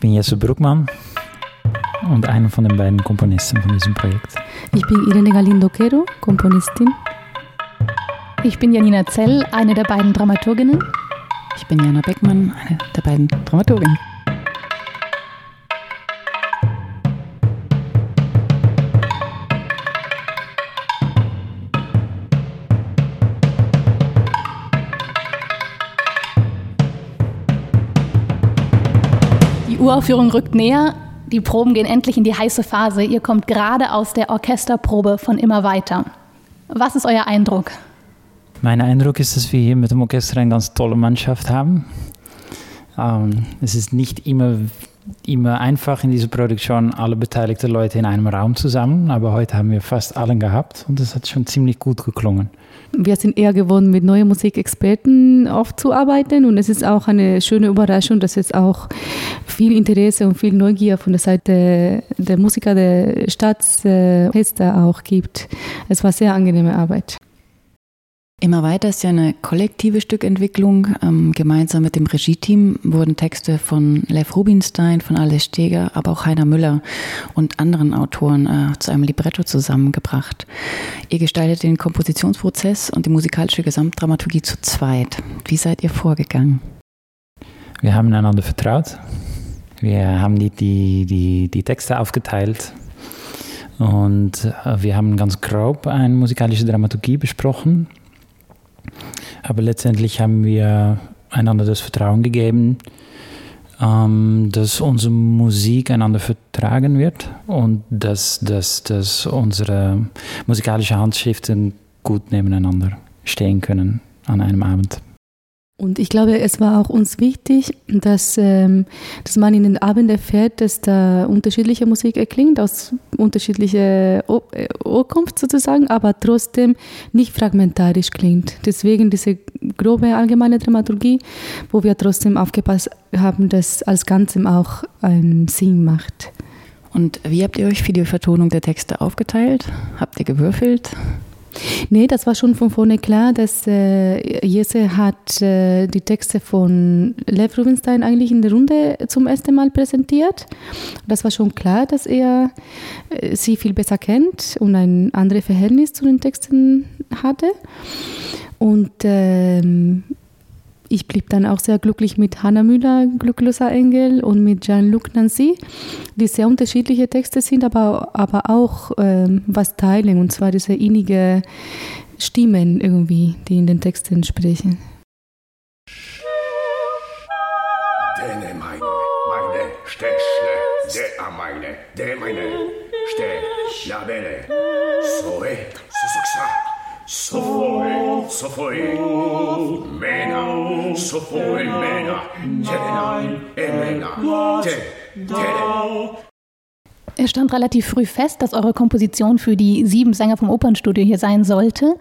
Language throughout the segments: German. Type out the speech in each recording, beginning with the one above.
Ich bin Jesse Bruckmann und einer von den beiden Komponisten von diesem Projekt. Ich bin Irene Galindo-Quero, Komponistin. Ich bin Janina Zell, eine der beiden Dramaturginnen. Ich bin Jana Beckmann, eine der beiden Dramaturginnen. Uraufführung rückt näher. Die Proben gehen endlich in die heiße Phase. Ihr kommt gerade aus der Orchesterprobe von Immer weiter. Was ist euer Eindruck? Mein Eindruck ist, dass wir hier mit dem Orchester eine ganz tolle Mannschaft haben. Ähm, es ist nicht immer, immer einfach in dieser Produktion, alle beteiligten Leute in einem Raum zusammen, aber heute haben wir fast allen gehabt und es hat schon ziemlich gut geklungen. Wir sind eher gewohnt, mit neuen Musikexperten aufzuarbeiten und es ist auch eine schöne Überraschung, dass es auch viel Interesse und viel Neugier von der Seite der Musiker der Staatsorchester auch gibt. Es war sehr angenehme Arbeit. Immer weiter ist ja eine kollektive Stückentwicklung. Ähm, gemeinsam mit dem Regie-Team wurden Texte von Lev Rubinstein, von Alice Steger, aber auch Heiner Müller und anderen Autoren äh, zu einem Libretto zusammengebracht. Ihr gestaltet den Kompositionsprozess und die musikalische Gesamtdramaturgie zu zweit. Wie seid ihr vorgegangen? Wir haben einander vertraut. Wir haben die, die, die, die Texte aufgeteilt und äh, wir haben ganz grob eine musikalische Dramaturgie besprochen. Aber letztendlich haben wir einander das Vertrauen gegeben, ähm, dass unsere Musik einander vertragen wird und dass, dass, dass unsere musikalischen Handschriften gut nebeneinander stehen können an einem Abend. Und ich glaube, es war auch uns wichtig, dass, ähm, dass man in den Abend erfährt, dass da unterschiedliche Musik erklingt, aus unterschiedlicher Urkunft sozusagen, aber trotzdem nicht fragmentarisch klingt. Deswegen diese grobe allgemeine Dramaturgie, wo wir trotzdem aufgepasst haben, dass als Ganzem auch einen Sinn macht. Und wie habt ihr euch für die Vertonung der Texte aufgeteilt? Habt ihr gewürfelt? Nee, das war schon von vorne klar, dass äh, Jesse hat äh, die Texte von Lev Rubinstein eigentlich in der Runde zum ersten Mal präsentiert. Das war schon klar, dass er äh, sie viel besser kennt und ein anderes Verhältnis zu den Texten hatte. Und ähm, ich blieb dann auch sehr glücklich mit Hannah Müller, Glückloser Engel, und mit Jean-Luc Nancy, die sehr unterschiedliche Texte sind, aber, aber auch ähm, was teilen, und zwar diese innige Stimmen irgendwie, die in den Texten sprechen. Dene meine, meine, Stäschle, de a meine, de meine, Ste, la belle, soe, susuksa, so foi, so foi, mena, so foi, mena, telena, emena, te, tele. Es stand relativ früh fest, dass eure Komposition für die sieben Sänger vom Opernstudio hier sein sollte.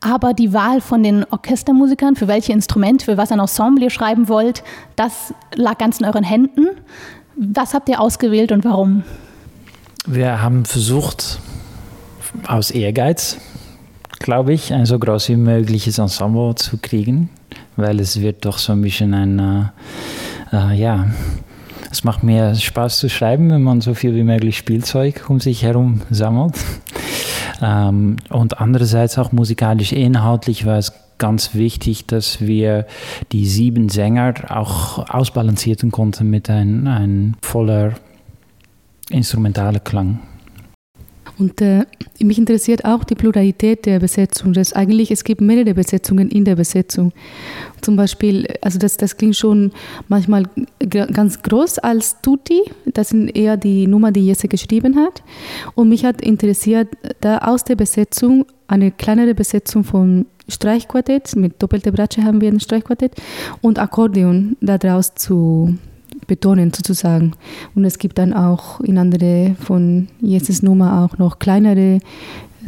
Aber die Wahl von den Orchestermusikern, für welche Instrumente, für was ein Ensemble ihr schreiben wollt, das lag ganz in euren Händen. Was habt ihr ausgewählt und warum? Wir haben versucht, aus Ehrgeiz, glaube ich, ein so groß wie mögliches Ensemble zu kriegen, weil es wird doch so ein bisschen ein, äh, äh, ja, es macht mehr Spaß zu schreiben, wenn man so viel wie möglich Spielzeug um sich herum sammelt. Ähm, und andererseits auch musikalisch inhaltlich war es ganz wichtig, dass wir die sieben Sänger auch ausbalancieren konnten mit einem ein voller instrumentaler Klang. Und äh, mich interessiert auch die Pluralität der Besetzung. Das eigentlich, es gibt mehrere Besetzungen in der Besetzung. Zum Beispiel, also das, das klingt schon manchmal ganz groß als Tutti. Das sind eher die Nummer, die Jesse geschrieben hat. Und mich hat interessiert, da aus der Besetzung eine kleinere Besetzung von Streichquartett, mit doppelte Bratsche haben wir ein Streichquartett und Akkordeon daraus zu betonen sozusagen. Und es gibt dann auch in andere von Jesses Nummer auch noch kleinere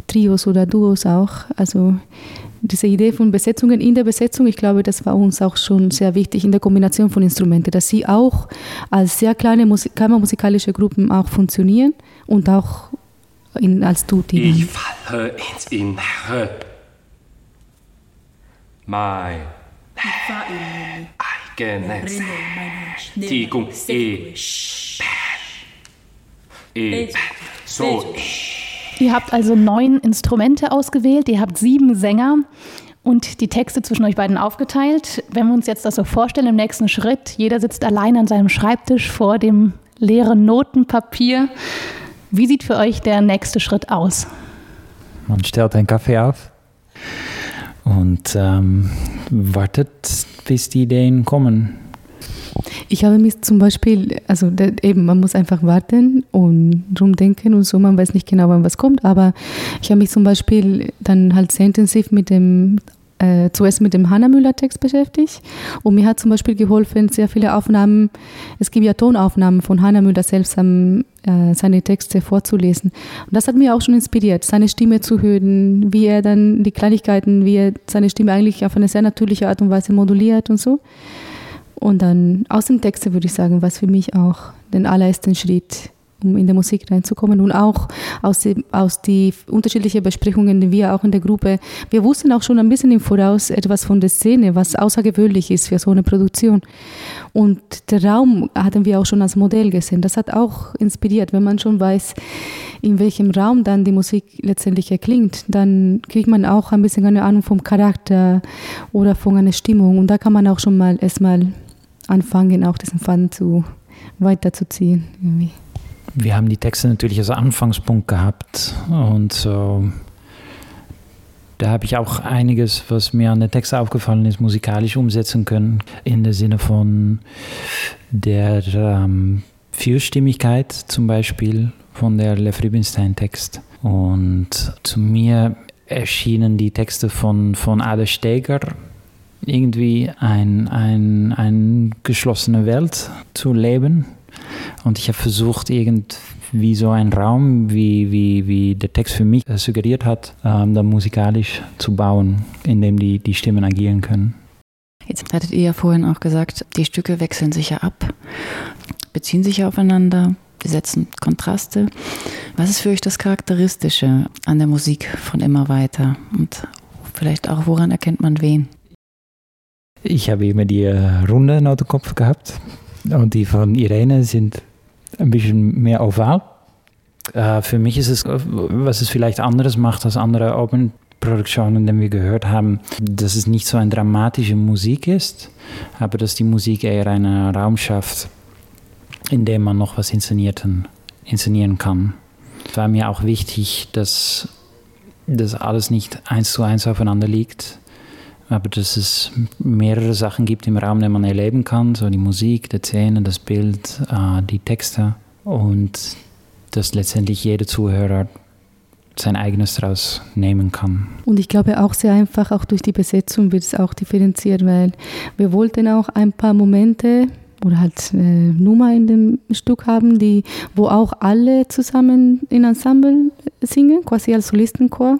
Trios oder Duos auch. Also diese Idee von Besetzungen in der Besetzung, ich glaube, das war uns auch schon sehr wichtig in der Kombination von Instrumenten, dass sie auch als sehr kleine Musik kammermusikalische Gruppen auch funktionieren und auch in, als Tutti. Ich falle ins Innere. Mein. Ich war in Genes. Tikum e. E. So. Ihr habt also neun Instrumente ausgewählt, ihr habt sieben Sänger und die Texte zwischen euch beiden aufgeteilt. Wenn wir uns jetzt das so vorstellen, im nächsten Schritt, jeder sitzt allein an seinem Schreibtisch vor dem leeren Notenpapier. Wie sieht für euch der nächste Schritt aus? Man stellt einen Kaffee auf und ähm, wartet, bis die Ideen kommen. Ich habe mich zum Beispiel, also eben, man muss einfach warten und rumdenken und so, man weiß nicht genau, wann was kommt, aber ich habe mich zum Beispiel dann halt sehr intensiv mit dem äh, zuerst mit dem Hannah Müller Text beschäftigt und mir hat zum Beispiel geholfen, sehr viele Aufnahmen, es gibt ja Tonaufnahmen von Hannah Müller selbst, um, äh, seine Texte vorzulesen. Und das hat mir auch schon inspiriert, seine Stimme zu hören, wie er dann die Kleinigkeiten, wie er seine Stimme eigentlich auf eine sehr natürliche Art und Weise moduliert und so. Und dann aus dem Text würde ich sagen, was für mich auch den allerersten Schritt um in der Musik reinzukommen und auch aus die, aus die unterschiedlichen Besprechungen, die wir auch in der Gruppe, wir wussten auch schon ein bisschen im Voraus etwas von der Szene, was außergewöhnlich ist für so eine Produktion. Und der Raum hatten wir auch schon als Modell gesehen. Das hat auch inspiriert, wenn man schon weiß, in welchem Raum dann die Musik letztendlich erklingt, dann kriegt man auch ein bisschen eine Ahnung vom Charakter oder von einer Stimmung. Und da kann man auch schon mal erstmal anfangen, auch diesen Faden zu weiterzuziehen. Irgendwie wir haben die Texte natürlich als Anfangspunkt gehabt und so. Da habe ich auch einiges, was mir an den Text aufgefallen ist, musikalisch umsetzen können. In der Sinne von der ähm, Vierstimmigkeit zum Beispiel von der Lev Rubinstein-Text. Und zu mir erschienen die Texte von, von Ada Steger irgendwie ein, ein, eine geschlossene Welt zu leben und ich habe versucht, irgendwie so einen Raum, wie, wie, wie der Text für mich suggeriert hat, ähm, dann musikalisch zu bauen, in dem die, die Stimmen agieren können. Jetzt hattet ihr ja vorhin auch gesagt, die Stücke wechseln sich ja ab, beziehen sich ja aufeinander, die setzen Kontraste. Was ist für euch das Charakteristische an der Musik von immer weiter? Und vielleicht auch, woran erkennt man wen? Ich habe immer die äh, runde Notenkopf gehabt und die von Irene sind ein bisschen mehr oval. Äh, für mich ist es, was es vielleicht anderes macht als andere Open Produktionen, die wir gehört haben, dass es nicht so eine dramatische Musik ist, aber dass die Musik eher einen Raum schafft, in dem man noch was inszenieren, inszenieren kann. Es war mir auch wichtig, dass das alles nicht eins zu eins aufeinander liegt, aber dass es mehrere Sachen gibt im Raum, die man erleben kann, so die Musik, die Szene, das Bild, äh, die Texte und dass letztendlich jeder Zuhörer sein eigenes daraus nehmen kann. Und ich glaube auch sehr einfach, auch durch die Besetzung wird es auch differenziert, weil wir wollten auch ein paar Momente oder halt äh, Nummer in dem Stück haben, die, wo auch alle zusammen in Ensemble singen, quasi als Solistenchor.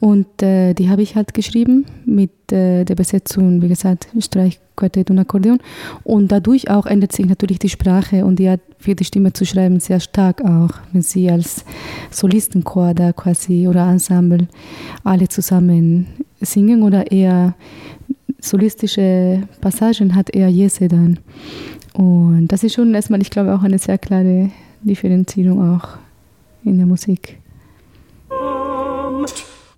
Und äh, die habe ich halt geschrieben mit äh, der Besetzung, wie gesagt, Streichquartett und Akkordeon. Und dadurch auch ändert sich natürlich die Sprache und die Art für die Stimme zu schreiben sehr stark auch, wenn sie als Solistenchor da quasi oder Ensemble alle zusammen singen oder eher solistische Passagen hat eher Jesse dann. Und das ist schon erstmal, ich glaube, auch eine sehr klare Differenzierung auch in der Musik.